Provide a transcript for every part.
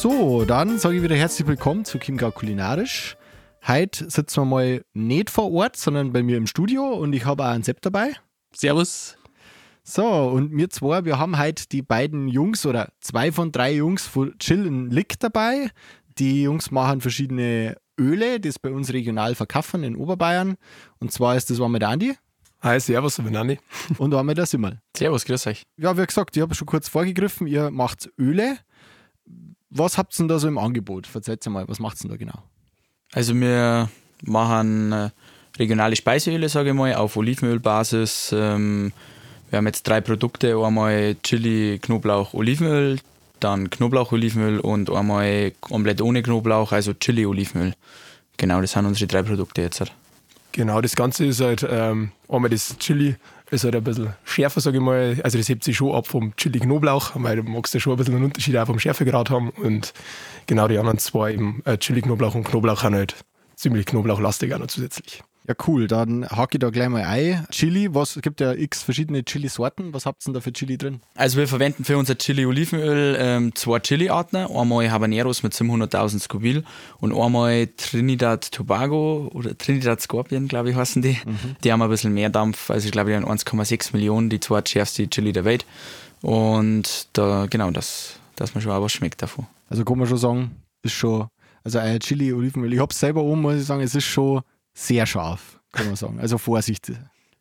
So, dann sage ich wieder herzlich willkommen zu Chiemgau Kulinarisch. Heute sitzen wir mal nicht vor Ort, sondern bei mir im Studio und ich habe auch einen Sepp dabei. Servus. So, und wir zwei, wir haben heute die beiden Jungs oder zwei von drei Jungs von Chill and Lick dabei. Die Jungs machen verschiedene Öle, die es bei uns regional verkaufen in Oberbayern. Und zwar ist das einmal der Andi Hi, servus, ich bin Andi. und einmal der Simmel. Servus, grüß euch. Ja, wie gesagt, ich habe schon kurz vorgegriffen, ihr macht Öle. Was habt ihr denn da so im Angebot? Verzeiht mal, was macht ihr denn da genau? Also wir machen äh, regionale Speiseöle, sage ich mal, auf Olivenölbasis. Ähm, wir haben jetzt drei Produkte, einmal Chili, Knoblauch, Olivenöl, dann Knoblauch, Olivenöl und einmal komplett ohne Knoblauch, also Chili, Olivenöl. Genau, das sind unsere drei Produkte jetzt. Genau, das Ganze ist halt, ähm, einmal das Chili ist halt ein bisschen schärfer, sage ich mal. Also das hebt sich schon ab vom Chili Knoblauch, weil du magst ja schon ein bisschen einen Unterschied auch vom Schärfegrad haben. Und genau die anderen zwei, eben äh, Chili Knoblauch und Knoblauch, haben halt ziemlich knoblauchlastig auch noch zusätzlich. Ja, cool. Dann hake ich da gleich mal ein. Chili, was es gibt ja x verschiedene Chili-Sorten. Was habt ihr denn da für Chili drin? Also wir verwenden für unser Chili-Olivenöl ähm, zwei Chili-Arten. Einmal Habaneros mit 700.000 Scoville und einmal Trinidad Tobago oder Trinidad Scorpion, glaube ich, heißen die. Die haben ein bisschen mehr Dampf. Also ich glaube, die haben 1,6 Millionen, die zwei schärfste Chili der Welt. Und da, genau, das, dass man schon auch was schmeckt davon. Also kann man schon sagen, ist schon, also ein Chili, Olivenöl. Ich habe es selber um, muss ich sagen, es ist schon sehr scharf, kann man sagen. Also Vorsicht.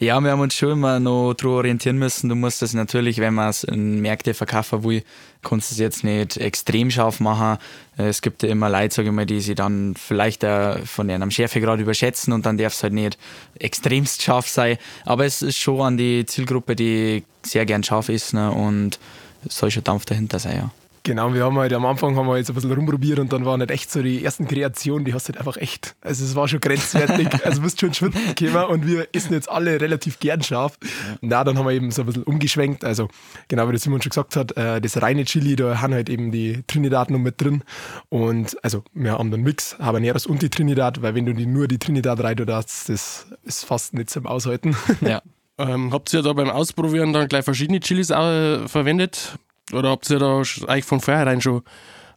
Ja, wir haben uns schon immer noch daran orientieren müssen. Du musst das natürlich, wenn man es in Märkte verkaufen will, kannst du es jetzt nicht extrem scharf machen. Es gibt ja immer Leute, sage ich mal, die sie dann vielleicht von einem Schärfegrad überschätzen und dann darf es halt nicht extremst scharf sein. Aber es ist schon an die Zielgruppe, die sehr gern scharf ist ne? und es soll schon Dampf dahinter sein, ja. Genau, wir haben halt am Anfang haben wir jetzt ein bisschen rumprobiert und dann waren halt echt so die ersten Kreationen, die hast du halt einfach echt. Also es war schon grenzwertig, also bist schon schwinden gekommen und wir essen jetzt alle relativ gern scharf. Na, dann haben wir eben so ein bisschen umgeschwenkt. Also genau, wie der Simon schon gesagt hat, äh, das reine Chili, da haben halt eben die Trinidad noch mit drin. Und also wir haben den Mix, Habaneros und die Trinidad, weil wenn du die, nur die Trinidad rein tust, das ist fast nicht zum Aushalten. ja. Ähm, habt ihr da beim Ausprobieren dann gleich verschiedene Chilis auch äh, verwendet? Oder habt ihr da eigentlich von vornherein schon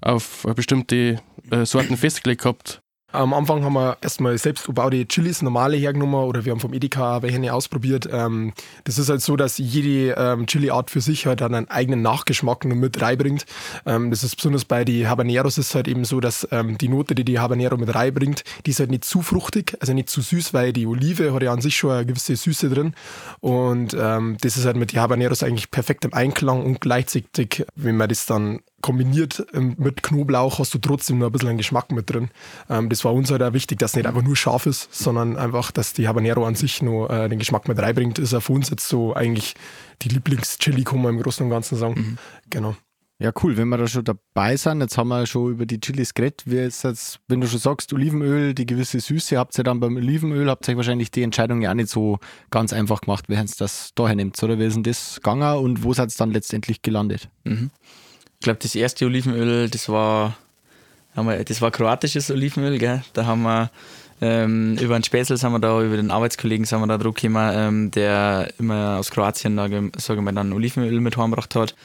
auf bestimmte äh, Sorten festgelegt gehabt? Am Anfang haben wir erstmal selbst gebaute Chilis, normale hergenommen oder wir haben vom Edeka welche ausprobiert. Ähm, das ist halt so, dass jede ähm, Chili-Art für sich halt dann einen eigenen Nachgeschmack noch mit reinbringt. Ähm, das ist besonders bei den Habaneros ist halt eben so, dass ähm, die Note, die die Habanero mit reinbringt, die ist halt nicht zu fruchtig, also nicht zu süß, weil die Olive hat ja an sich schon eine gewisse Süße drin. Und ähm, das ist halt mit den Habaneros eigentlich perfekt im Einklang und gleichzeitig, wenn man das dann kombiniert ähm, mit Knoblauch hast du trotzdem noch ein bisschen einen Geschmack mit drin. Ähm, das war uns halt auch wichtig, dass nicht einfach nur scharf ist, sondern einfach, dass die Habanero an sich noch äh, den Geschmack mit reinbringt. Ist für uns jetzt so eigentlich die Lieblings-Chili, kann man im Großen und Ganzen sagen. Genau. Ja, cool, wenn wir da schon dabei sind, jetzt haben wir schon über die Chilis geredet, wie jetzt, jetzt, wenn du schon sagst, Olivenöl, die gewisse Süße, habt ihr dann beim Olivenöl, habt ihr euch wahrscheinlich die Entscheidung ja auch nicht so ganz einfach gemacht, wer es das daher nimmt, oder wie ist denn das gegangen und wo seid ihr dann letztendlich gelandet? Mhm. Ich glaube, das erste Olivenöl, das war, wir, das war kroatisches Olivenöl, gell? Da haben wir ähm, über einen Späßel sind wir da, über den Arbeitskollegen sind wir da drauf gekommen, ähm, der immer aus Kroatien, da, gem- sag ich dann Olivenöl mit heimgebracht hat.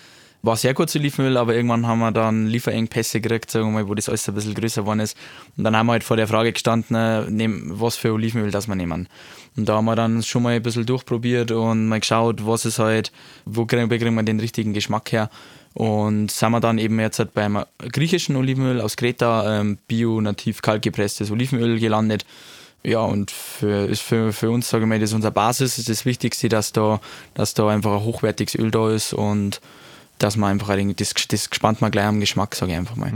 War sehr gutes Olivenöl, aber irgendwann haben wir dann Lieferengpässe gekriegt, sagen wir mal, wo das alles ein bisschen größer geworden ist. Und dann haben wir halt vor der Frage gestanden, äh, was für Olivenöl das wir nehmen. Und da haben wir dann schon mal ein bisschen durchprobiert und mal geschaut, was ist halt, wo kriegen, kriegen wir den richtigen Geschmack her. Und sind wir dann eben jetzt halt beim griechischen Olivenöl aus Kreta, ähm, bio, nativ kaltgepresstes Olivenöl gelandet. Ja, und für, ist für, für uns, sage ich mal, das ist unsere Basis, ist das Wichtigste, dass da, dass da einfach ein hochwertiges Öl da ist und dass man einfach ein- das, das gespannt man gleich am Geschmack, sage ich einfach mal.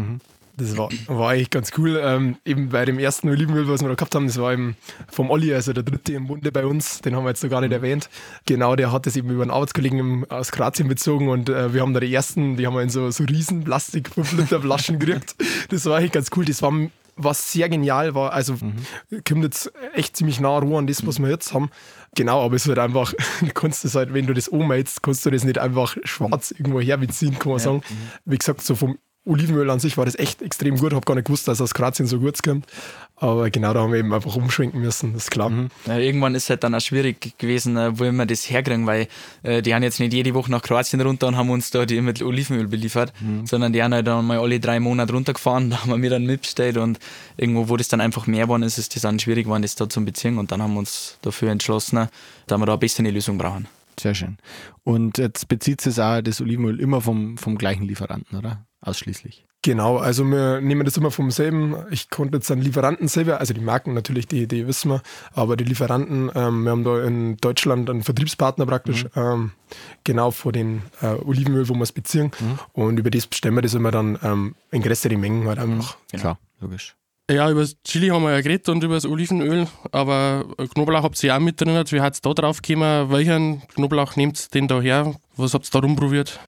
Das war, war eigentlich ganz cool. Ähm, eben bei dem ersten Olivenöl, was wir da gehabt haben, das war eben vom Olli, also der dritte im Bunde bei uns, den haben wir jetzt noch gar nicht erwähnt. Genau, der hat das eben über einen Arbeitskollegen im, aus Kroatien bezogen und äh, wir haben da die ersten, die haben wir in so, so riesen Plastik 5 Liter Flaschen gekriegt. Das war eigentlich ganz cool. Das war was sehr genial war. Also mhm. kommt jetzt echt ziemlich nah Ruhe an das, was wir jetzt haben. Genau, aber es ist halt einfach, du kannst das halt, wenn du das umhältst, kannst du das nicht einfach schwarz irgendwo herbeziehen, kann man ja. sagen. Wie gesagt, so vom Olivenöl an sich war das echt extrem gut. Habe gar nicht gewusst, dass es aus Kroatien so gut kommt. Aber genau da haben wir eben einfach umschwenken müssen, das ist klar. Mhm. Ja, irgendwann ist es halt dann auch schwierig gewesen, äh, wo wir das herkriegen, weil äh, die haben jetzt nicht jede Woche nach Kroatien runter und haben uns da die mit Olivenöl beliefert, mhm. sondern die haben halt dann mal alle drei Monate runtergefahren, da haben wir mir dann mitbestellt und irgendwo, wo das dann einfach mehr geworden ist, ist das dann schwierig geworden, das da zu beziehen und dann haben wir uns dafür entschlossen, dass wir da ein bisschen eine Lösung brauchen. Sehr schön. Und jetzt bezieht sich auch das Olivenöl immer vom, vom gleichen Lieferanten, oder? Ausschließlich. Genau, also wir nehmen das immer vom selben. Ich konnte jetzt dann Lieferanten selber, also die Marken natürlich, die, die wissen wir, aber die Lieferanten, ähm, wir haben da in Deutschland einen Vertriebspartner praktisch, mhm. ähm, genau vor den äh, Olivenöl, wo wir es beziehen. Mhm. Und über das bestellen wir das immer dann ähm, in größere Mengen halt einfach. Mhm. Genau. Klar, logisch. Ja, über das Chili haben wir ja geredet und über das Olivenöl, aber Knoblauch habt ihr ja auch mit drin. Wie hat es da drauf gekommen? Welchen Knoblauch nehmt ihr denn da her? Was habt ihr da rumprobiert?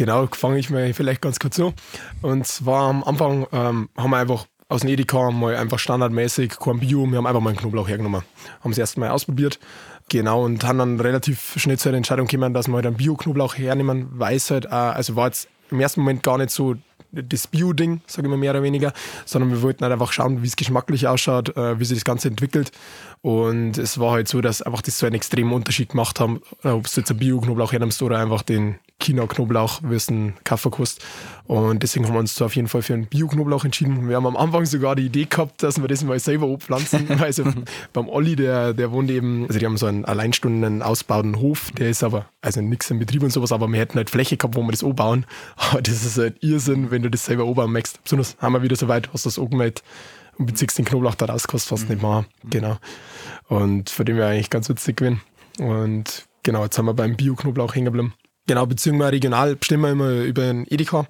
Genau, fange ich mal vielleicht ganz kurz so. Und zwar am Anfang ähm, haben wir einfach aus dem Edeka mal einfach standardmäßig kein Bio, wir haben einfach mal einen Knoblauch hergenommen. Haben es erst mal ausprobiert. Genau, und haben dann relativ schnell zur Entscheidung gekommen, dass wir halt einen Bio-Knoblauch hernehmen, weil es halt, auch, also war jetzt im ersten Moment gar nicht so das Bio-Ding, sage ich mal mehr oder weniger, sondern wir wollten halt einfach schauen, wie es geschmacklich ausschaut, äh, wie sich das Ganze entwickelt. Und es war halt so, dass einfach das so einen extremen Unterschied gemacht haben, äh, ob du jetzt ein Bio-Knoblauch hernimmst oder einfach den China-Knoblauch, wie es ein Kaffee kostet. Und deswegen haben wir uns da auf jeden Fall für einen Bio-Knoblauch entschieden. Wir haben am Anfang sogar die Idee gehabt, dass wir das mal selber abpflanzen. also beim Olli, der, der wohnt eben, also die haben so einen Alleinstunden ausbauten Hof, der ist aber, also nichts im Betrieb und sowas, aber wir hätten halt Fläche gehabt, wo wir das anbauen. Aber das ist halt Irrsinn, wenn du das selber anbauen möchtest. Besonders haben wir wieder so weit, hast du das angemeldet und beziehst den Knoblauch da raus, kostet fast mhm. nicht mehr. Genau. Und von dem wäre eigentlich ganz witzig gewesen. Und genau, jetzt haben wir beim Bio-Knoblauch hängen geblieben. Genau, beziehungsweise regional bestimmen wir immer über den Edeka.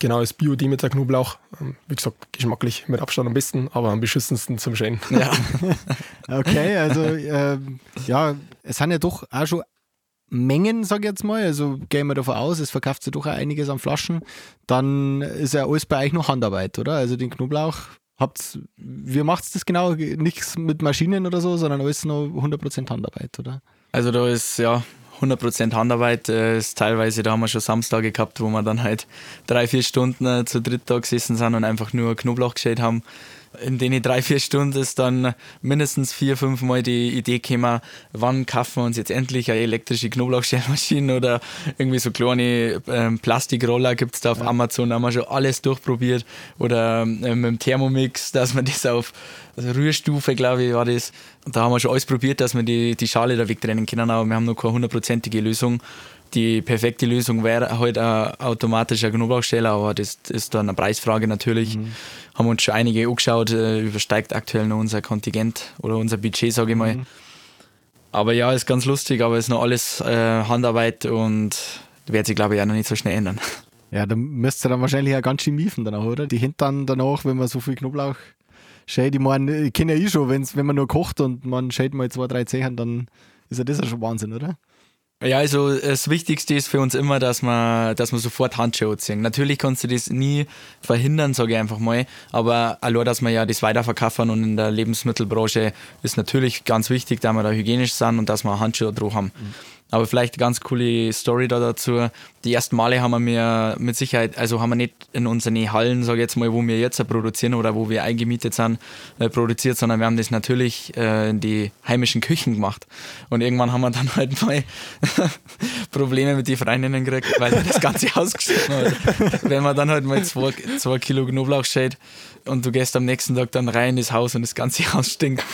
Genau, das Bio-Demeter Knoblauch. Ähm, wie gesagt, geschmacklich mit Abstand am besten, aber am beschissensten zum Schälen. Ja. okay, also äh, ja, es sind ja doch auch schon Mengen, sage ich jetzt mal. Also gehen wir davon aus, es verkauft sich doch auch einiges an Flaschen. Dann ist ja alles bei euch noch Handarbeit, oder? Also den Knoblauch habt wie macht das genau? Nichts mit Maschinen oder so, sondern alles noch 100% Handarbeit, oder? Also da ist ja 100% Handarbeit. Äh, ist teilweise, da haben wir schon Samstage gehabt, wo wir dann halt drei, vier Stunden äh, zu dritt da gesessen sind und einfach nur Knoblauch geschält haben in den drei, vier Stunden ist dann mindestens vier, fünf Mal die Idee gekommen, wann kaufen wir uns jetzt endlich eine elektrische Knoblauchschälmaschine oder irgendwie so kleine ähm, Plastikroller gibt es da auf ja. Amazon, da haben wir schon alles durchprobiert oder ähm, mit dem Thermomix, dass man das auf also Rührstufe, glaube ich, war das. Da haben wir schon alles probiert, dass wir die, die Schale da wegtrennen können, aber wir haben noch keine hundertprozentige Lösung die perfekte Lösung wäre halt ein automatischer Knoblauchsteller, aber das ist dann eine Preisfrage natürlich. Mhm. Haben uns schon einige angeschaut, äh, übersteigt aktuell noch unser Kontingent oder unser Budget, sage ich mal. Mhm. Aber ja, ist ganz lustig, aber ist noch alles äh, Handarbeit und wird sich, glaube ich, auch noch nicht so schnell ändern. Ja, dann müsst ihr dann wahrscheinlich auch ganz schön miefen danach, oder? Die Hintern danach, wenn man so viel Knoblauch schält. Ich meine, ich kenne ja eh schon, wenn's, wenn man nur kocht und man schält mal zwei, drei Zehen, dann ist ja das ja schon Wahnsinn, oder? Ja, also das Wichtigste ist für uns immer, dass man, dass man sofort Handschuhe ziehen. Natürlich kannst du das nie verhindern, sage ich einfach mal. Aber allein, dass wir ja das weiterverkaufen und in der Lebensmittelbranche ist natürlich ganz wichtig, dass wir da hygienisch sind und dass wir Handschuhe drauf haben. Mhm. Aber vielleicht eine ganz coole Story da dazu. Die ersten Male haben wir mit Sicherheit, also haben wir nicht in unseren Hallen, sage jetzt mal, wo wir jetzt produzieren oder wo wir eingemietet sind, äh, produziert, sondern wir haben das natürlich äh, in die heimischen Küchen gemacht. Und irgendwann haben wir dann halt mal Probleme mit den Freundinnen gekriegt, weil das Ganze ausgeschnitten hat. Wenn man dann halt mal zwei, zwei Kilo Knoblauch schält und du gehst am nächsten Tag dann rein ins Haus und das ganze Haus stinkt.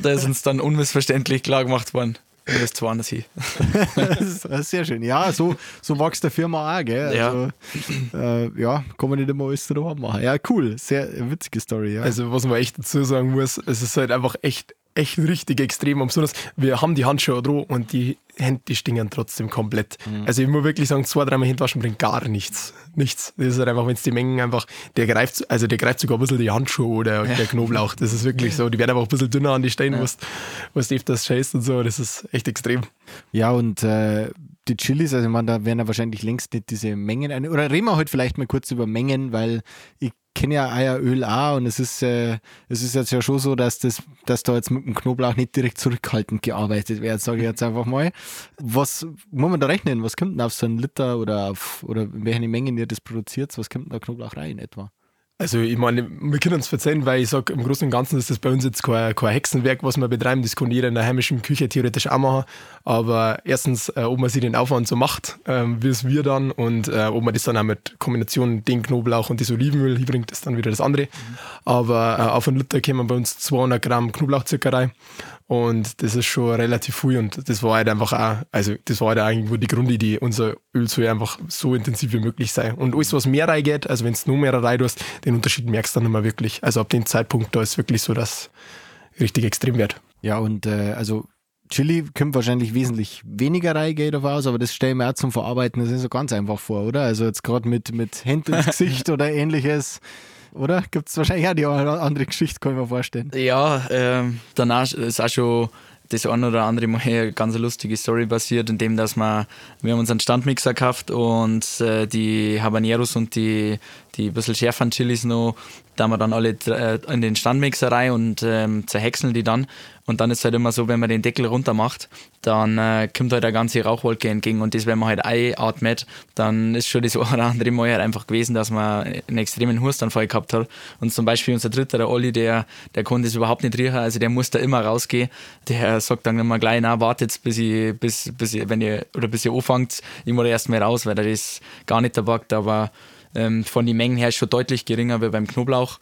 Da ist uns dann unmissverständlich klar gemacht worden. Du bist woanders hin. Sehr schön. Ja, so, so wächst der Firma auch, gell? Also, ja. Äh, ja, kann man nicht immer alles drauf machen. Ja, cool. Sehr witzige Story, ja. Also, was man echt dazu sagen muss, es ist halt einfach echt echt richtig extrem. Und besonders, wir haben die Handschuhe dran und die Hände, die stinken trotzdem komplett. Mhm. Also ich muss wirklich sagen, zwei, dreimal Hände waschen bringt gar nichts. Nichts. Das ist halt einfach, wenn es die Mengen einfach, der greift, also der greift sogar ein bisschen die Handschuhe oder ja. der Knoblauch. Das ist wirklich so. Die werden einfach ein bisschen dünner an die Steine, ja. was du öfters scheißt und so. Das ist echt extrem. Ja, und äh, die Chilis, also meine, da werden ja wahrscheinlich längst nicht diese Mengen, oder reden wir heute vielleicht mal kurz über Mengen, weil ich kenne ja Eieröl auch und es ist, äh, es ist jetzt ja schon so, dass, das, dass da jetzt mit dem Knoblauch nicht direkt zurückhaltend gearbeitet wird, sage ich jetzt einfach mal. Was muss man da rechnen? Was kommt denn auf so einen Liter oder auf, oder in welchen Mengen ihr das produziert? Was kommt denn da Knoblauch rein etwa? Also ich meine, wir können uns verzeihen, weil ich sage, im Großen und Ganzen ist das bei uns jetzt kein, kein Hexenwerk, was wir betreiben. Das kann jeder in der heimischen Küche theoretisch auch machen. Aber erstens, äh, ob man sich den Aufwand so macht, äh, wie es wir dann und äh, ob man das dann auch mit Kombination den Knoblauch und das Olivenöl hinbringt, ist dann wieder das andere. Mhm. Aber äh, auf einen Liter kommen bei uns 200 Gramm Knoblauchzucker rein und das ist schon relativ viel und das war halt einfach auch, also das war halt eigentlich die Grundidee, unser Öl soll einfach so intensiv wie möglich sein. Und alles, was mehr reingeht, also wenn es nur mehr rein tust, den Unterschied merkst du dann immer wirklich. Also ab dem Zeitpunkt, da ist wirklich so, dass richtig extrem wird. Ja, und äh, also Chili kommt wahrscheinlich wesentlich weniger Reingeld aus, aber das stelle ich mir auch zum Verarbeiten, das ist so ganz einfach vor, oder? Also jetzt gerade mit, mit Händen ins Gesicht oder ähnliches oder? Gibt es wahrscheinlich auch die andere Geschichte, kann ich mir vorstellen. Ja, ähm, danach ist auch schon das eine oder andere Mal eine ganz lustige Story passiert, indem dass wir, wir haben uns einen Standmixer gekauft und äh, die Habaneros und die, die bisschen schärferen Chilis noch, da wir dann alle äh, in den Standmixer rein und ähm, zerhäckseln die dann und dann ist es halt immer so, wenn man den Deckel runter macht, dann äh, kommt halt eine ganze Rauchwolke entgegen. Und das, wenn man halt einatmet, dann ist schon das eine oder andere Mal halt einfach gewesen, dass man einen extremen Hustanfall gehabt hat. Und zum Beispiel unser dritter, der Olli, der, der konnte es überhaupt nicht riechen. Also der muss da immer rausgehen. Der sagt dann immer gleich, na, wartet, bis ich, bis, bis ich, wenn ihr, oder bis ihr anfangt, ich muss erst mal raus, weil er das gar nicht erbackt. Aber ähm, von den Mengen her ist schon deutlich geringer wie beim Knoblauch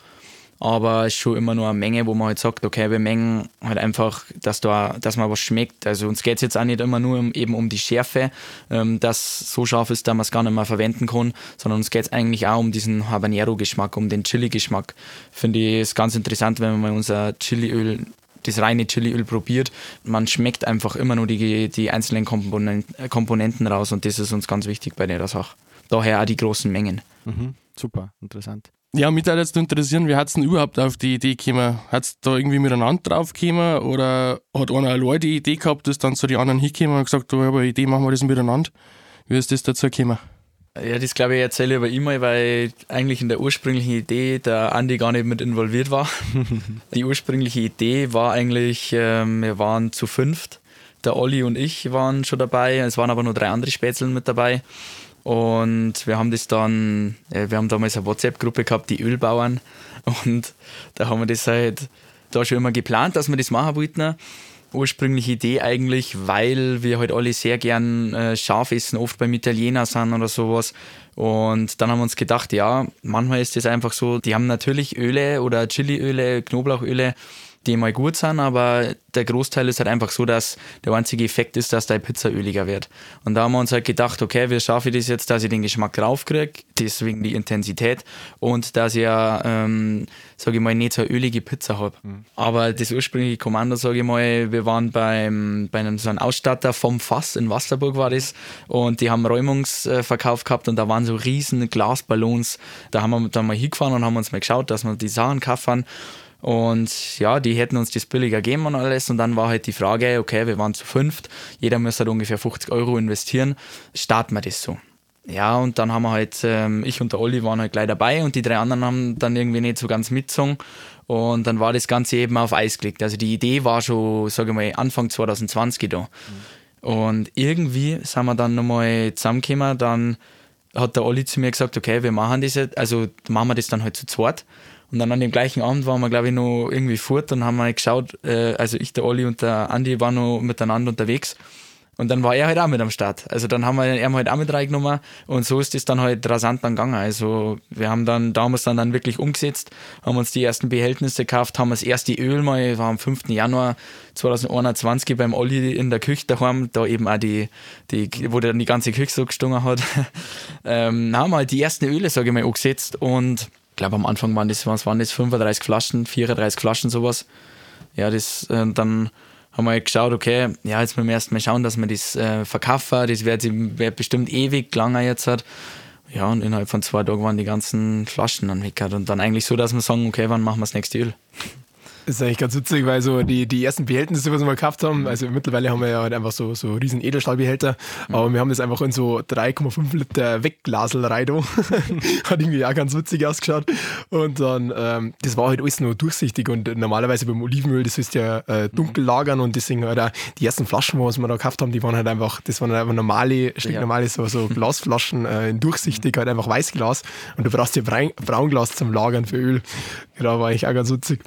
aber es ist schon immer nur eine Menge, wo man halt sagt, okay, wir mengen halt einfach, dass da, dass man was schmeckt. Also uns geht es jetzt auch nicht immer nur um, eben um die Schärfe, ähm, dass so scharf ist, dass man es gar nicht mehr verwenden kann, sondern uns geht es eigentlich auch um diesen Habanero-Geschmack, um den Chili-Geschmack. Finde ich es ganz interessant, wenn man mal unser Chiliöl das reine Chiliöl probiert, man schmeckt einfach immer nur die, die einzelnen Komponenten raus und das ist uns ganz wichtig bei der Sache. Daher auch die großen Mengen. Mhm, super, interessant. Ja, mich würde jetzt interessieren, wie hat es denn überhaupt auf die Idee gekommen? Hat es da irgendwie miteinander drauf gekommen oder hat einer allein die Idee gehabt, dass dann so die anderen hingekommen und gesagt, oh, ich habe eine Idee, machen wir das miteinander? Wie ist das dazu gekommen? Ja, das glaube ich erzähle ich aber immer, weil eigentlich in der ursprünglichen Idee der Andi gar nicht mit involviert war. die ursprüngliche Idee war eigentlich, ähm, wir waren zu fünft. Der Olli und ich waren schon dabei, es waren aber nur drei andere Spätzeln mit dabei. Und wir haben das dann, wir haben damals eine WhatsApp-Gruppe gehabt, die Ölbauern. Und da haben wir das halt da schon immer geplant, dass wir das machen wollten. Ursprüngliche Idee eigentlich, weil wir halt alle sehr gern äh, scharf essen, oft beim Italiener sind oder sowas. Und dann haben wir uns gedacht, ja, manchmal ist das einfach so, die haben natürlich Öle oder Chiliöle, Knoblauchöle, die mal gut sind, aber der Großteil ist halt einfach so, dass der einzige Effekt ist, dass deine Pizza öliger wird. Und da haben wir uns halt gedacht, okay, wie schaffe ich das jetzt, dass ich den Geschmack draufkriege, deswegen die Intensität und dass ich ja, ähm, sage ich mal, nicht so eine ölige Pizza habe. Mhm. Aber das ursprüngliche Kommando, sage ich mal, wir waren beim, bei einem so einem Ausstatter vom Fass in Wasserburg war das und die haben Räumungsverkauf gehabt und da waren so riesen Glasballons. Da haben wir dann mal hingefahren und haben uns mal geschaut, dass wir die Sachen kaufen und ja, die hätten uns das billiger geben und alles. Und dann war halt die Frage, okay, wir waren zu fünft, jeder müsste halt ungefähr 50 Euro investieren. Starten wir das so? Ja, und dann haben wir halt, ähm, ich und der Olli waren halt gleich dabei und die drei anderen haben dann irgendwie nicht so ganz mitgezogen. Und dann war das Ganze eben auf Eis gelegt. Also die Idee war schon, sage ich mal, Anfang 2020 da. Mhm. Und irgendwie sind wir dann nochmal zusammengekommen. Dann hat der Olli zu mir gesagt, okay, wir machen das jetzt, also machen wir das dann halt zu zweit. Und dann an dem gleichen Abend waren wir, glaube ich, noch irgendwie fort und haben mal geschaut, äh, also ich, der Olli und der Andi waren noch miteinander unterwegs. Und dann war er halt auch mit am Start. Also dann haben wir ihn halt auch mit reingenommen und so ist es dann halt rasant dann gegangen. Also wir haben dann damals dann, dann wirklich umgesetzt, haben uns die ersten Behältnisse gekauft, haben das erste Öl mal, war am 5. Januar 2021 beim Olli in der Küche daheim, da eben auch die, die wo dann die ganze Küche so gestungen hat, ähm, haben wir halt die ersten Öle, sage ich mal, umgesetzt und ich glaube am Anfang waren das, was waren das, 35 Flaschen, 34 Flaschen sowas. ja, das, äh, dann haben wir halt geschaut, okay, ja, jetzt müssen wir erstmal schauen, dass wir das äh, verkaufen. Das wird, wird bestimmt ewig langer jetzt. Hat. Ja, und innerhalb von zwei Tagen waren die ganzen Flaschen dann weg. Und dann eigentlich so, dass wir sagen, okay, wann machen wir das nächste Öl? Das ist eigentlich ganz witzig, weil so die, die ersten Behältnisse, was wir mal gehabt haben, also mittlerweile haben wir ja halt einfach so, so riesen Edelstahlbehälter, mhm. aber wir haben das einfach in so 3,5 Liter Wegglasel rein Hat irgendwie auch ganz witzig ausgeschaut. Und dann, ähm, das war halt alles nur durchsichtig und normalerweise beim Olivenöl, das ist ja äh, dunkel lagern und deswegen halt auch die ersten Flaschen, was wir da gekauft haben, die waren halt einfach, das waren halt einfach normale, stinknormale so, so Glasflaschen äh, in durchsichtig, halt einfach Weißglas und du brauchst ja Braunglas zum Lagern für Öl. Genau, war eigentlich auch ganz witzig.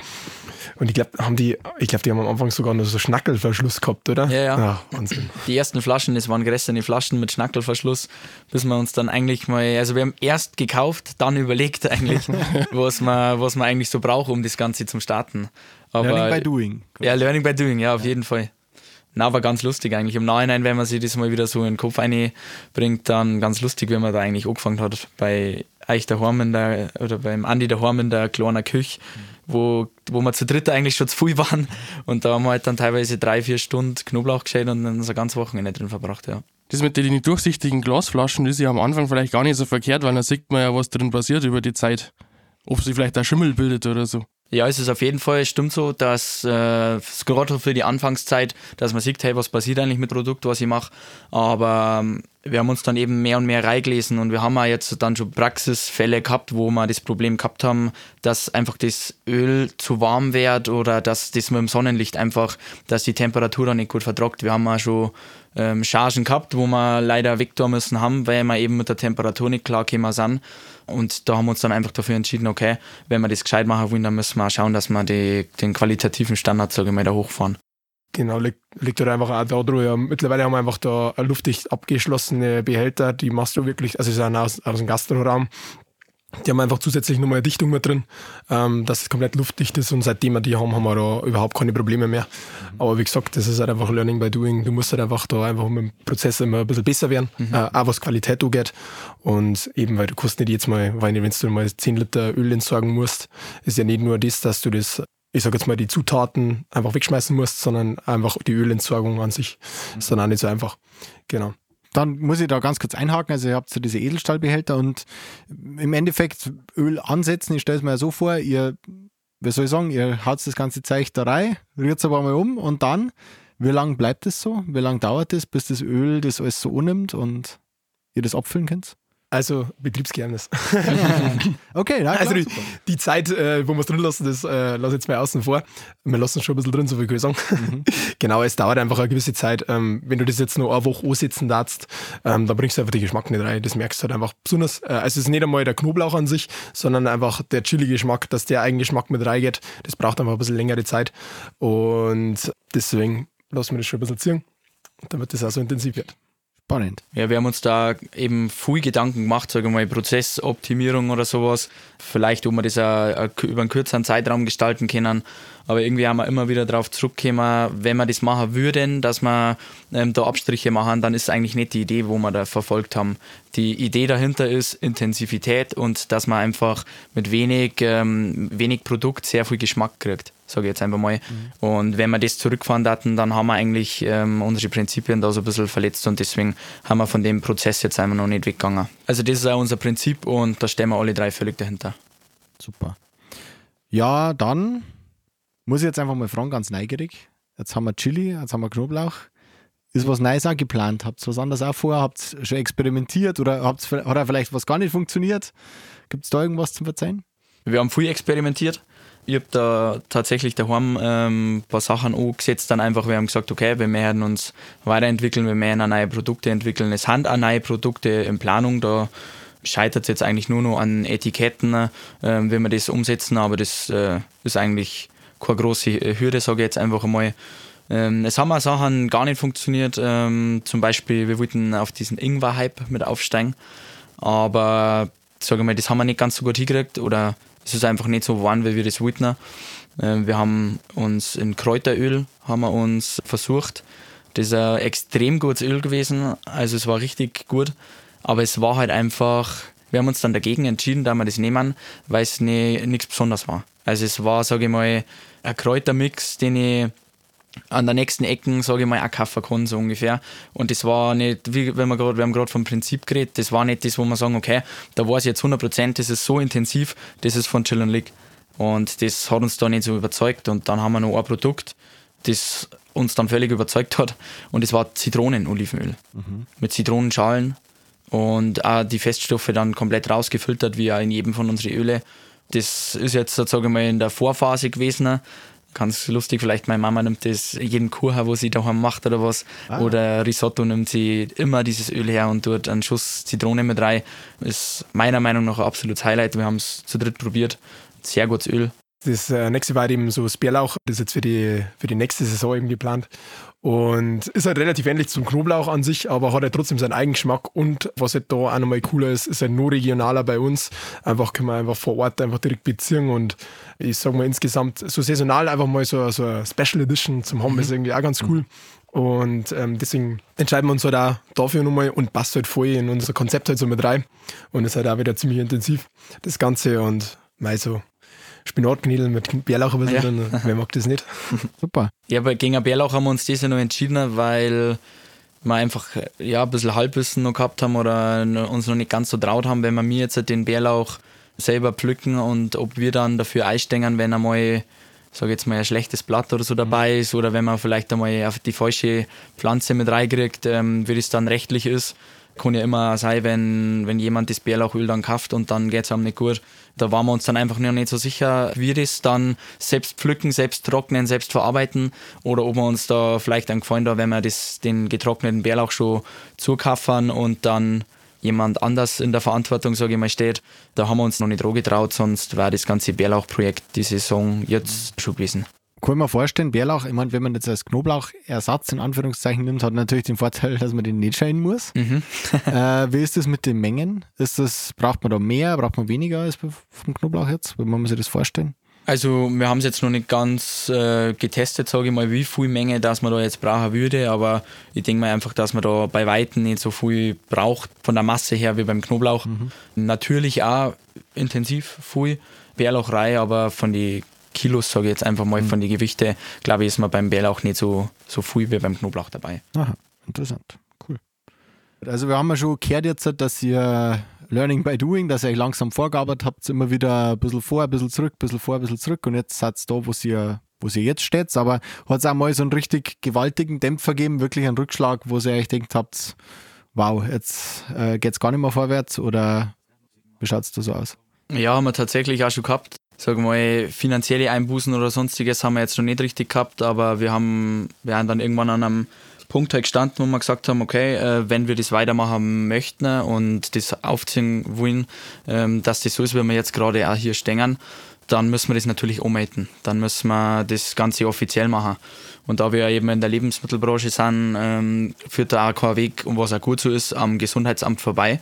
Und ich glaube, haben die, ich glaube, die haben am Anfang sogar noch so Schnackelverschluss gehabt, oder? Ja, ja. ja Wahnsinn. Die ersten Flaschen, das waren grässene Flaschen mit Schnackelverschluss, bis wir uns dann eigentlich mal, also wir haben erst gekauft, dann überlegt eigentlich, was man, was man eigentlich so braucht, um das Ganze zum Starten. Aber, learning by doing. Ja, Learning by doing, ja, auf jeden Fall. Na, war ganz lustig eigentlich. Im Nachhinein, wenn man sich das mal wieder so in den Kopf einbringt, dann ganz lustig, wenn man da eigentlich angefangen hat bei euch daheim in der, oder beim Andi daheim in der kleinen Küche. Mhm wo, wo wir zu dritt eigentlich schon zu viel waren. Und da haben wir halt dann teilweise drei, vier Stunden Knoblauch geschält und dann so ganz Wochenende drin verbracht, ja. Das mit den durchsichtigen Glasflaschen ist ja am Anfang vielleicht gar nicht so verkehrt, weil dann sieht man ja, was drin passiert über die Zeit. Ob sich vielleicht ein Schimmel bildet oder so. Ja, es ist auf jeden Fall, stimmt so, dass äh, gerade für die Anfangszeit, dass man sieht, hey, was passiert eigentlich mit Produkt, was ich mache. Aber ähm, wir haben uns dann eben mehr und mehr reingelesen und wir haben auch jetzt dann schon Praxisfälle gehabt, wo wir das Problem gehabt haben, dass einfach das Öl zu warm wird oder dass das mit dem Sonnenlicht einfach, dass die Temperatur dann nicht gut vertragt. Wir haben auch schon ähm, Chargen gehabt, wo wir leider weg müssen haben, weil wir eben mit der Temperatur nicht klar gekommen sind. Und da haben wir uns dann einfach dafür entschieden, okay, wenn wir das gescheit machen wollen, dann müssen wir auch schauen, dass wir die, den qualitativen Standard, sage ich mal, da hochfahren. Genau, liegt, liegt halt einfach auch da drüber. Ja, mittlerweile haben wir einfach da luftdicht abgeschlossene Behälter, die machst du wirklich, also sind aus, aus dem Gastroraum, die haben einfach zusätzlich nochmal eine Dichtung mit drin, ähm, dass es komplett luftdicht ist und seitdem wir die haben, haben wir da überhaupt keine Probleme mehr. Mhm. Aber wie gesagt, das ist halt einfach Learning by Doing. Du musst halt einfach da einfach mit dem Prozess immer ein bisschen besser werden, mhm. äh, auch was Qualität angeht. Und eben, weil du kannst nicht jetzt mal, weil wenn du mal 10 Liter Öl entsorgen musst, ist ja nicht nur das, dass du das ich sage jetzt mal, die Zutaten einfach wegschmeißen musst, sondern einfach die Ölentsorgung an sich mhm. ist dann auch nicht so einfach. Genau. Dann muss ich da ganz kurz einhaken. Also, ihr habt so diese Edelstahlbehälter und im Endeffekt Öl ansetzen. Ich stelle es mir ja so vor, ihr, wie soll ich sagen, ihr haut das ganze Zeug da rein, rührt es aber mal um und dann, wie lange bleibt es so? Wie lange dauert es, bis das Öl das alles so unnimmt und ihr das abfüllen könnt? Also Betriebsgeheimnis. okay, na, also die, die, Zeit, äh, wo wir es drin lassen, das äh, lasse ich jetzt mal außen vor. Wir lassen es schon ein bisschen drin, so viel sagen. Mhm. genau, es dauert einfach eine gewisse Zeit. Ähm, wenn du das jetzt nur eine Woche ansetzen darfst, ähm, dann bringst du einfach den Geschmack nicht rein. Das merkst du halt einfach besonders. Äh, also es ist nicht einmal der Knoblauch an sich, sondern einfach der Chili-Geschmack, dass der Eigengeschmack mit reingeht. Das braucht einfach ein bisschen längere Zeit. Und deswegen lassen wir das schon ein bisschen ziehen, damit das auch so intensiv wird. Spannend. Ja, wir haben uns da eben viel Gedanken gemacht, sagen wir mal, Prozessoptimierung oder sowas. Vielleicht, ob wir das auch über einen kürzeren Zeitraum gestalten können. Aber irgendwie haben wir immer wieder darauf zurückgekommen, wenn wir das machen würden, dass wir ähm, da Abstriche machen, dann ist eigentlich nicht die Idee, wo wir da verfolgt haben. Die Idee dahinter ist Intensivität und dass man einfach mit wenig, ähm, wenig Produkt sehr viel Geschmack kriegt sage ich jetzt einfach mal. Mhm. Und wenn wir das zurückfahren hatten, dann haben wir eigentlich ähm, unsere Prinzipien da so ein bisschen verletzt und deswegen haben wir von dem Prozess jetzt einfach noch nicht weggegangen. Also das ist auch unser Prinzip und da stehen wir alle drei völlig dahinter. Super. Ja, dann muss ich jetzt einfach mal fragen, ganz neugierig. Jetzt haben wir Chili, jetzt haben wir Knoblauch. Ist was Neues auch geplant? Habt ihr was anderes auch vor? Habt ihr schon experimentiert oder habt ihr, hat vielleicht was gar nicht funktioniert? Gibt es da irgendwas zum Verzeihen? Wir haben viel experimentiert ich habe da tatsächlich daheim ähm, ein paar Sachen angesetzt, dann einfach, wir haben gesagt, okay, wir werden uns weiterentwickeln, wir werden neue Produkte entwickeln. Es sind auch neue Produkte in Planung, da scheitert es jetzt eigentlich nur noch an Etiketten, äh, wenn wir das umsetzen, aber das äh, ist eigentlich keine große Hürde, sage ich jetzt einfach einmal. Ähm, es haben auch Sachen gar nicht funktioniert, ähm, zum Beispiel, wir wollten auf diesen Ingwer-Hype mit aufsteigen, aber sage mal, das haben wir nicht ganz so gut hingekriegt oder es ist einfach nicht so warm, wie wir das wollten. Ähm, wir haben uns in Kräuteröl haben wir uns versucht. Das ist ein extrem gutes Öl gewesen. Also es war richtig gut. Aber es war halt einfach Wir haben uns dann dagegen entschieden, da wir das nehmen, weil es nichts Besonderes war. Also es war, sage ich mal, ein Kräutermix, den ich an der nächsten Ecken, sage ich mal, auch kaufen kann, so ungefähr. Und das war nicht, wie wenn wir gerade, wir haben gerade vom Prinzip geredet, das war nicht das, wo wir sagen, okay, da war es jetzt 100%, das ist so intensiv, das ist von Chill Lick. Und das hat uns da nicht so überzeugt. Und dann haben wir noch ein Produkt, das uns dann völlig überzeugt hat. Und das war Zitronenolivenöl. Mhm. Mit Zitronenschalen und auch die Feststoffe dann komplett rausgefiltert, wie auch in jedem von unseren Öle. Das ist jetzt, sage ich mal, in der Vorphase gewesen. Ganz lustig, vielleicht meine Mama nimmt das jeden Kuchen, wo sie daheim macht oder was. Ah. Oder Risotto nimmt sie immer dieses Öl her und tut einen Schuss Zitrone mit rein. Ist meiner Meinung nach ein absolutes Highlight. Wir haben es zu dritt probiert. Sehr gutes Öl. Das äh, nächste war eben so das Bärlauch, das ist jetzt für die, für die nächste Saison eben geplant. Und ist halt relativ ähnlich zum Knoblauch an sich, aber hat halt trotzdem seinen Eigengeschmack. Und was halt da auch nochmal cooler ist, ist halt nur regionaler bei uns. Einfach können wir einfach vor Ort einfach direkt beziehen und ich sag mal insgesamt so saisonal einfach mal so, so eine Special Edition zum haben, mhm. ist irgendwie auch ganz cool. Und ähm, deswegen entscheiden wir uns halt auch dafür nochmal und passt halt voll in unser Konzept halt so mit rein. Und ist halt auch wieder ziemlich intensiv, das Ganze. Und mal so Spinatknödel mit Bärlauch ein bisschen ja. drin. Wer mag das nicht? Super. Ja, aber gegen Bärlauch haben wir uns das ja noch entschieden, weil wir einfach ja, ein bisschen Halbwissen noch gehabt haben oder uns noch nicht ganz so traut haben, wenn wir mir jetzt den Bärlauch selber pflücken und ob wir dann dafür einstehen, wenn einmal sage jetzt mal ein schlechtes Blatt oder so dabei ist oder wenn man vielleicht einmal auf die falsche Pflanze mit reinkriegt, ähm, wie das dann rechtlich ist. Kann ja immer sein, wenn, wenn jemand das Bärlauchöl dann kauft und dann geht es einem nicht gut. Da waren wir uns dann einfach noch nicht so sicher, wie das dann selbst pflücken, selbst trocknen, selbst verarbeiten oder ob wir uns da vielleicht einen Gefallen da, wenn wir das, den getrockneten Bärlauch schon zukaffern und dann jemand anders in der Verantwortung, sage ich mal, steht. Da haben wir uns noch nicht getraut, sonst wäre das ganze Bärlauchprojekt die Saison jetzt schon gewesen. Kann mir vorstellen, Bärlauch, ich meine, wenn man jetzt als Knoblauchersatz in Anführungszeichen nimmt, hat natürlich den Vorteil, dass man den nicht scheinen muss. Mhm. äh, wie ist das mit den Mengen? Ist das, braucht man da mehr, braucht man weniger als vom Knoblauch jetzt? Wie muss man sich das vorstellen? Also wir haben es jetzt noch nicht ganz äh, getestet, sage ich mal, wie viel Menge das man da jetzt brauchen würde, aber ich denke mal einfach, dass man da bei Weitem nicht so viel braucht von der Masse her wie beim Knoblauch. Mhm. Natürlich auch intensiv viel Bärlauchrei, aber von den Kilos, sage ich jetzt einfach mal, mhm. von den Gewichten, glaube ich, ist man beim Bärlauch nicht so, so viel wie beim Knoblauch dabei. Aha, interessant, cool. Also wir haben ja schon gehört jetzt, dass ihr Learning by Doing, dass ihr euch langsam vorgearbeitet habt, immer wieder ein bisschen vor, ein bisschen zurück, ein bisschen vor, ein bisschen zurück und jetzt seid ihr da, wo ihr, wo ihr jetzt steht. Aber hat es auch mal so einen richtig gewaltigen Dämpfer gegeben, wirklich einen Rückschlag, wo ihr euch denkt habt, wow, jetzt äh, geht es gar nicht mehr vorwärts oder wie schaut es da so aus? Ja, haben wir tatsächlich auch schon gehabt sag mal, finanzielle Einbußen oder sonstiges haben wir jetzt noch nicht richtig gehabt, aber wir haben, wir haben dann irgendwann an einem Punkt halt gestanden, wo wir gesagt haben, okay, äh, wenn wir das weitermachen möchten und das aufziehen wollen, ähm, dass das so ist, wie wir jetzt gerade auch hier stehen, dann müssen wir das natürlich ummelden. Dann müssen wir das Ganze offiziell machen. Und da wir eben in der Lebensmittelbranche sind, ähm, führt da auch kein Weg, und was auch gut so ist, am Gesundheitsamt vorbei.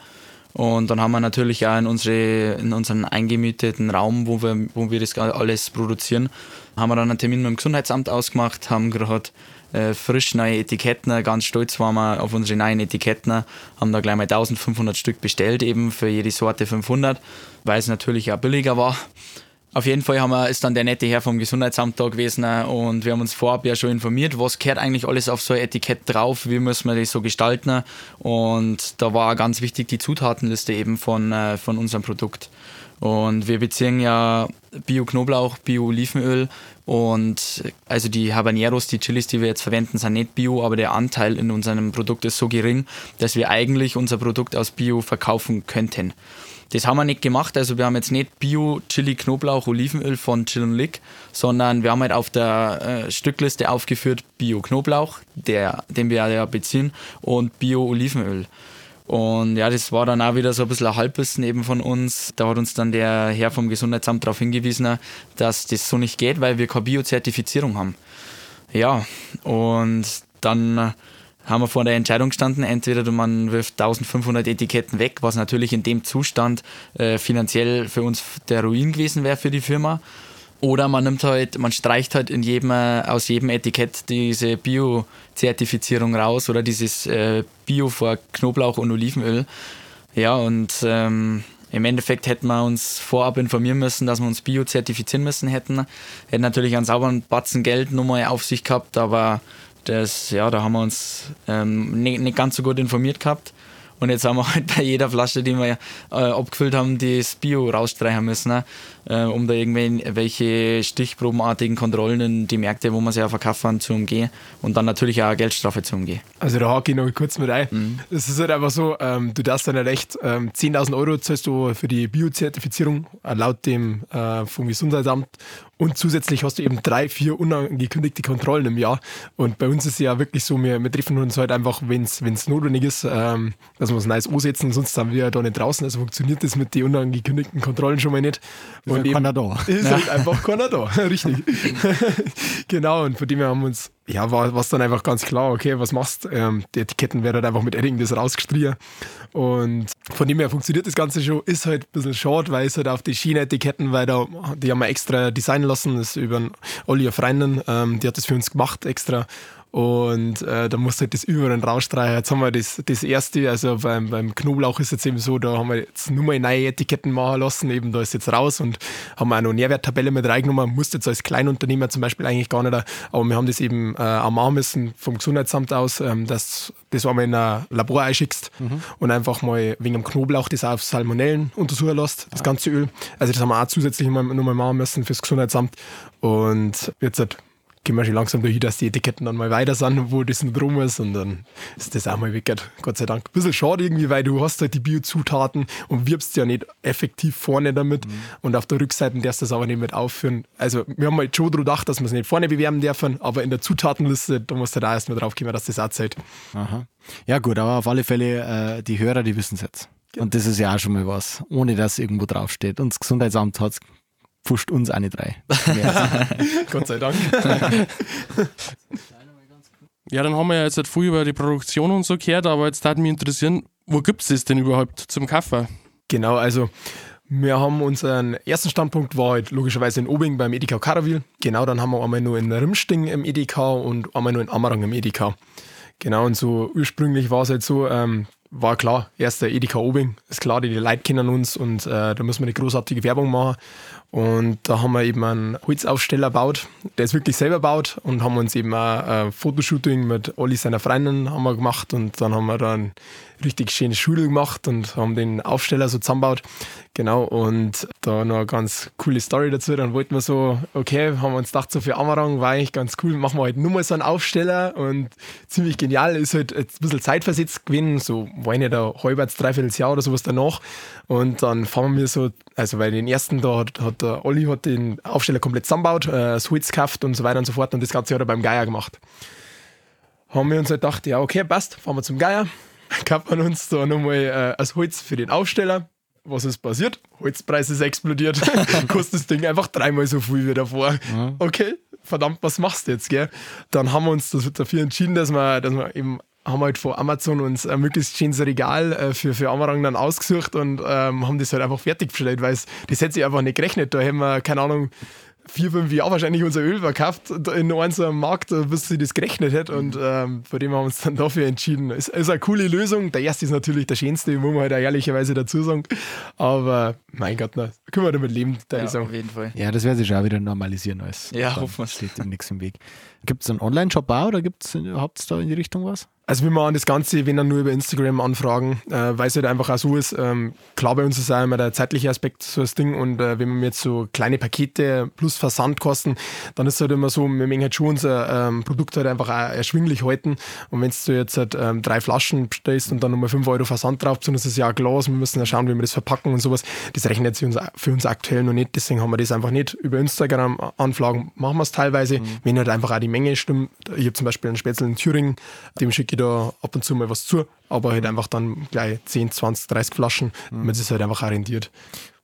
Und dann haben wir natürlich auch in, unsere, in unseren eingemieteten Raum, wo wir, wo wir das alles produzieren, haben wir dann einen Termin mit dem Gesundheitsamt ausgemacht, haben gerade äh, frisch neue Etiketten, ganz stolz waren wir auf unsere neuen Etiketten, haben da gleich mal 1500 Stück bestellt, eben für jede Sorte 500, weil es natürlich auch billiger war. Auf jeden Fall haben wir, ist dann der nette Herr vom Gesundheitsamt da gewesen und wir haben uns vorab ja schon informiert, was gehört eigentlich alles auf so ein Etikett drauf, wie müssen wir das so gestalten. Und da war ganz wichtig die Zutatenliste eben von, äh, von unserem Produkt. Und wir beziehen ja Bio-Knoblauch, Bio-Olivenöl und also die Habaneros, die Chilis, die wir jetzt verwenden, sind nicht Bio, aber der Anteil in unserem Produkt ist so gering, dass wir eigentlich unser Produkt aus Bio verkaufen könnten. Das haben wir nicht gemacht. Also wir haben jetzt nicht Bio, Chili, Knoblauch, Olivenöl von Chill Lick, sondern wir haben halt auf der äh, Stückliste aufgeführt Bio Knoblauch, der, den wir ja beziehen, und Bio Olivenöl. Und ja, das war dann auch wieder so ein bisschen ein Halbwissen eben von uns. Da hat uns dann der Herr vom Gesundheitsamt darauf hingewiesen, dass das so nicht geht, weil wir keine Bio-Zertifizierung haben. Ja, und dann haben wir vor der Entscheidung gestanden, entweder man wirft 1500 Etiketten weg, was natürlich in dem Zustand äh, finanziell für uns der Ruin gewesen wäre für die Firma. Oder man nimmt halt, man streicht halt in jedem, äh, aus jedem Etikett diese Bio-Zertifizierung raus oder dieses äh, Bio vor Knoblauch und Olivenöl. Ja, und ähm, im Endeffekt hätten wir uns vorab informieren müssen, dass wir uns Bio zertifizieren müssen hätten. Hätten natürlich einen sauberen Batzen Geld nochmal auf sich gehabt, aber das, ja, da haben wir uns ähm, nicht, nicht ganz so gut informiert gehabt. Und jetzt haben wir halt bei jeder Flasche, die wir äh, abgefüllt haben, das Bio rausstreichen müssen, ne? äh, um da irgendwelche stichprobenartigen Kontrollen in die Märkte, wo man sie ja verkaufen, zu umgehen und dann natürlich auch eine Geldstrafe zu umgehen. Also da hake ich noch kurz mit ein. Mhm. Es ist halt einfach so, ähm, du darfst dann recht, ähm, 10.000 Euro zahlst du für die Bio-Zertifizierung äh, laut dem äh, vom Gesundheitsamt und zusätzlich hast du eben drei, vier unangekündigte Kontrollen im Jahr. Und bei uns ist es ja wirklich so, wir, wir treffen uns halt einfach, wenn es notwendig ist, ähm, dass wir uns nice ansetzen, sonst sind wir ja da nicht draußen. Also funktioniert das mit den unangekündigten Kontrollen schon mal nicht. Ist und keiner da. Ist ja. halt einfach keiner da, richtig. genau, und von dem her haben wir uns ja, war es dann einfach ganz klar, okay, was machst ähm, Die Etiketten werden halt einfach mit Edding das rausgestrichen. Und von dem her funktioniert das Ganze schon, ist halt ein bisschen schade, weil es halt auf die Schiene-Etiketten, weil da, die haben wir extra designen lassen, das ist über Olli Freundin, ähm, die hat das für uns gemacht extra. Und äh, da musst du halt das überall rausstreichen. Jetzt haben wir das, das erste, also beim, beim Knoblauch ist jetzt eben so, da haben wir jetzt nur mal neue Etiketten machen lassen, eben da ist jetzt raus und haben auch noch Nährwerttabelle mit reingenommen. Musst jetzt als Kleinunternehmer zum Beispiel eigentlich gar nicht, aber wir haben das eben äh, auch machen müssen vom Gesundheitsamt aus, ähm, dass das einmal in ein Labor einschickst mhm. und einfach mal wegen dem Knoblauch das auf Salmonellen untersuchen lässt, das ganze Öl. Also das haben wir auch zusätzlich nochmal machen müssen fürs Gesundheitsamt. Und jetzt halt gehen wir schon langsam dahin, dass die Etiketten dann mal weiter sind, wo das noch drum ist und dann ist das auch mal weg. Gott sei Dank. Ein bisschen schade irgendwie, weil du hast halt die Biozutaten und wirbst ja nicht effektiv vorne damit mhm. und auf der Rückseite darfst du das aber nicht mit aufführen. Also wir haben halt schon darüber gedacht, dass wir es nicht vorne bewerben dürfen, aber in der Zutatenliste, da musst du da erst mal drauf kommen, dass das auch zählt. Aha. Ja gut, aber auf alle Fälle, äh, die Hörer, die wissen es jetzt. Und das ist ja auch schon mal was, ohne dass irgendwo draufsteht. Und das Gesundheitsamt hat es pfuscht uns eine drei. Gott sei Dank. ja, dann haben wir ja jetzt halt viel über die Produktion und so gehört, aber jetzt würde mich interessieren, wo gibt es das denn überhaupt zum Kaffee? Genau, also wir haben unseren ersten Standpunkt war halt logischerweise in Obing beim Edeka Caraville. Genau, dann haben wir einmal nur in Rimsting im Edeka und einmal nur in Amarang im Edeka. Genau, und so ursprünglich war es halt so, ähm, war klar, erster Edeka Obing, ist klar, die Leute kennen uns und äh, da müssen wir eine großartige Werbung machen. Und da haben wir eben einen Holzaufsteller gebaut, der ist wirklich selber baut und haben uns eben auch ein Fotoshooting mit Olli seiner Freundin haben wir gemacht und dann haben wir da ein richtig schönes Schule gemacht und haben den Aufsteller so zusammengebaut. Genau, und da noch eine ganz coole Story dazu. Dann wollten wir so, okay, haben wir uns gedacht, so für Amarang war eigentlich ganz cool, machen wir halt nur mal so einen Aufsteller und ziemlich genial, ist halt ein bisschen zeitversetzt gewesen, so war ich nicht ein halbes, dreiviertel Jahr oder sowas danach. Und dann fahren wir so, also weil den ersten da hat, hat der Olli hat den Aufsteller komplett zusammengebaut, äh, das Holz gekauft und so weiter und so fort und das Ganze hat er beim Geier gemacht. Haben wir uns halt gedacht, ja okay, passt, fahren wir zum Geier, kappen uns da nochmal äh, das Holz für den Aufsteller was ist passiert? Holzpreis ist explodiert. Kostet das Ding einfach dreimal so viel wie davor. Ja. Okay, verdammt, was machst du jetzt, gell? Dann haben wir uns dafür entschieden, dass wir, dass wir eben haben halt von Amazon uns ein möglichst schönes Regal äh, für, für Amarang dann ausgesucht und ähm, haben das halt einfach fertiggestellt, weil das hätte sich einfach nicht gerechnet. Da hätten wir, keine Ahnung, vier, fünf Jahre wahrscheinlich unser Öl verkauft in einem Markt, bis sie das gerechnet hätte. Und ähm, von dem haben wir uns dann dafür entschieden. Es ist eine coole Lösung. Der erste ist natürlich der schönste, muss man halt auch ehrlicherweise dazu sagen. Aber mein Gott, na, können wir damit leben, ja, Auf jeden Fall. Ja, das wird sich auch wieder normalisieren. Als ja, hoffen wir. Steht dem nichts im Weg. Gibt es einen Online-Shop auch oder gibt es überhaupt da in die Richtung was? Also wir machen das Ganze, wenn dann nur über Instagram anfragen, äh, weil es halt einfach auch so ist. Ähm, klar, bei uns ist auch immer der zeitliche Aspekt so das Ding und äh, wenn wir jetzt so kleine Pakete plus Versandkosten, dann ist es halt immer so, wir möchten halt schon unser ähm, Produkt halt einfach auch erschwinglich halten und wenn du jetzt halt ähm, drei Flaschen bestellst und dann nochmal 5 Euro Versand drauf, sondern es ist ja auch Glas, wir müssen ja schauen, wie wir das verpacken und sowas, das rechnet sich uns, für uns aktuell noch nicht, deswegen haben wir das einfach nicht über Instagram anfragen, machen wir es teilweise, mhm. wenn halt einfach auch die Menge stimmt. Ich habe zum Beispiel einen Spätzle in Thüringen, dem schicke ich da ab und zu mal was zu, aber halt einfach dann gleich 10, 20, 30 Flaschen, mhm. damit es halt einfach orientiert.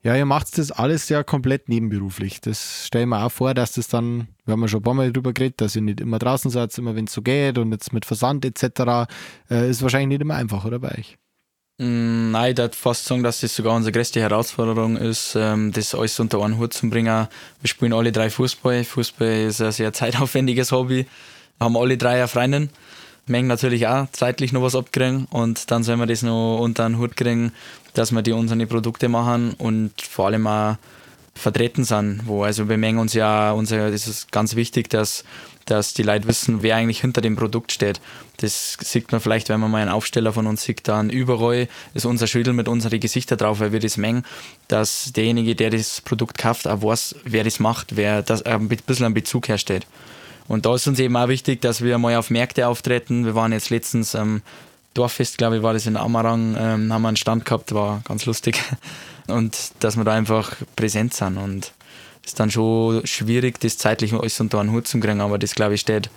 Ja, ihr macht das alles ja komplett nebenberuflich. Das stellen wir auch vor, dass das dann, wir haben ja schon ein paar Mal drüber geredet, dass ihr nicht immer draußen seid, immer wenn es so geht und jetzt mit Versand etc. Äh, ist wahrscheinlich nicht immer einfach, oder bei euch? Mm, nein, ich würde fast sagen, dass das sogar unsere größte Herausforderung ist, ähm, das alles unter einen Hut zu bringen. Wir spielen alle drei Fußball. Fußball ist ein sehr zeitaufwendiges Hobby. Wir haben alle drei eine Freundin Mengen natürlich auch zeitlich noch was abkriegen und dann sollen wir das noch unter den Hut kriegen, dass wir die unsere Produkte machen und vor allem auch vertreten sind. Wo, also wir mengen uns ja, unser, das ist ganz wichtig, dass, dass die Leute wissen, wer eigentlich hinter dem Produkt steht. Das sieht man vielleicht, wenn man mal einen Aufsteller von uns sieht, dann überall ist unser Schädel mit unseren Gesichtern drauf, weil wir das mengen, dass derjenige, der das Produkt kauft, auch weiß, wer das macht, wer das ein bisschen einen Bezug herstellt. Und da ist uns eben auch wichtig, dass wir mal auf Märkte auftreten. Wir waren jetzt letztens am Dorffest, glaube ich, war das in Amarang, ähm, haben wir einen Stand gehabt, war ganz lustig. Und dass wir da einfach präsent sind. Und es ist dann schon schwierig, das zeitlich alles unter einen Hut zu kriegen, aber das, glaube ich, steht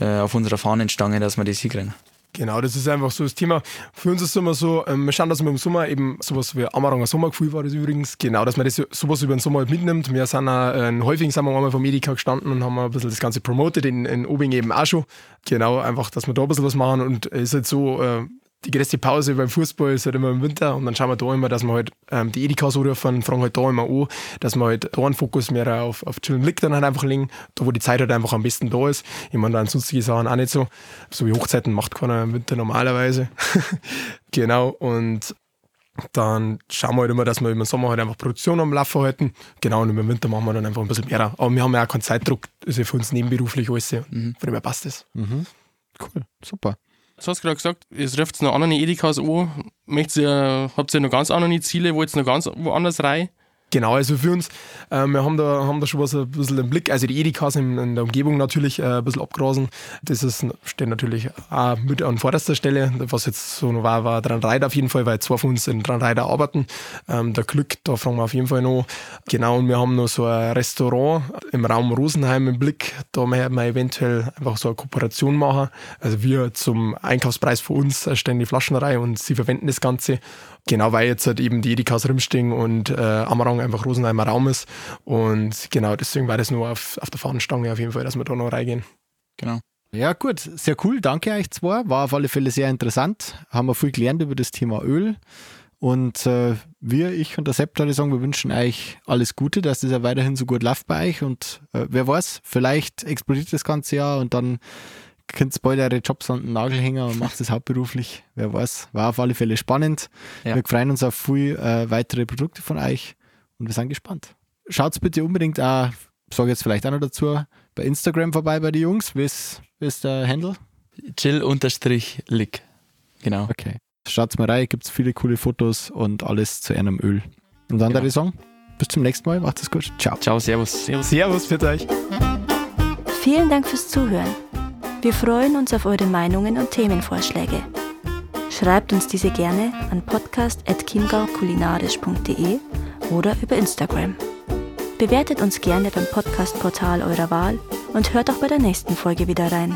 äh, auf unserer Fahnenstange, dass wir das hinkriegen. Genau, das ist einfach so das Thema. Für uns ist es immer so, ähm, wir schauen, dass wir im Sommer eben sowas wie Amaranger Sommergefühl war das übrigens, genau, dass man das sowas über den Sommer halt mitnimmt. Wir sind auch, äh, häufig sind wir einmal vom Medica gestanden und haben ein bisschen das Ganze promotet, in, in Obing eben auch schon. Genau, einfach, dass wir da ein bisschen was machen und es ist halt so, äh, die größte Pause beim Fußball ist halt immer im Winter und dann schauen wir da immer, dass wir halt ähm, die Edikas anrufen, fragen halt da immer an, dass wir halt da einen Fokus mehr auf, auf Chillen liegt dann halt einfach legen, da wo die Zeit halt einfach am besten da ist. Ich meine, dann sonstige Sachen auch nicht so. So wie Hochzeiten macht keiner im Winter normalerweise. genau, und dann schauen wir halt immer, dass wir im Sommer halt einfach Produktion am Laufen halten. Genau, und im Winter machen wir dann einfach ein bisschen mehr. Aber wir haben ja auch keinen Zeitdruck, das ist ja für uns nebenberuflich alles. Mhm. Von dem her passt das. Mhm. Cool, super. Du hast gerade gesagt, es ruft noch andere Edikas an. Möchtet ihr, habt ihr noch ganz andere Ziele, wo jetzt noch ganz woanders rein? Genau, also für uns, äh, wir haben da, haben da schon was ein bisschen im Blick. Also die Edikas in, in der Umgebung natürlich äh, ein bisschen abgrasen. Das ist, steht natürlich auch mit an vorderster Stelle. Was jetzt so noch war, war dran Reiter auf jeden Fall, weil zwei von uns in dran Reiter arbeiten. Ähm, der Glück, da fragen wir auf jeden Fall noch. Genau, und wir haben noch so ein Restaurant im Raum Rosenheim im Blick. Da werden wir eventuell einfach so eine Kooperation machen. Also wir zum Einkaufspreis für uns stellen die Flaschenreihe und sie verwenden das Ganze. Genau, weil jetzt halt eben die Edikas Rimsting und äh, Amarang einfach Rosenheimer Raum ist. Und genau, deswegen war das nur auf, auf der Fahnenstange auf jeden Fall, dass wir da noch reingehen. Genau. Ja, gut, sehr cool. Danke euch zwei. War auf alle Fälle sehr interessant. Haben wir viel gelernt über das Thema Öl. Und äh, wir, ich und der Sepp, würde sagen, wir wünschen euch alles Gute, dass das ja weiterhin so gut läuft bei euch. Und äh, wer weiß, vielleicht explodiert das ganze Jahr und dann könnt bald eure Jobs an den Nagel hängen und macht das hauptberuflich. Wer weiß. War auf alle Fälle spannend. Ja. Wir freuen uns auf viel äh, weitere Produkte von euch und wir sind gespannt. Schaut bitte unbedingt auch, sage jetzt vielleicht auch noch dazu, bei Instagram vorbei bei den Jungs. Wie ist, wie ist der Handle? Chill-Lick. Genau. Okay. Schaut mal rein, gibt es viele coole Fotos und alles zu einem Öl. Und dann genau. der Song. Bis zum nächsten Mal. Macht es gut. Ciao. Ciao, servus. Servus, servus für euch. Vielen Dank fürs Zuhören. Wir freuen uns auf eure Meinungen und Themenvorschläge. Schreibt uns diese gerne an podcast.chiemgaukulinarisch.de oder über Instagram. Bewertet uns gerne beim Podcastportal eurer Wahl und hört auch bei der nächsten Folge wieder rein.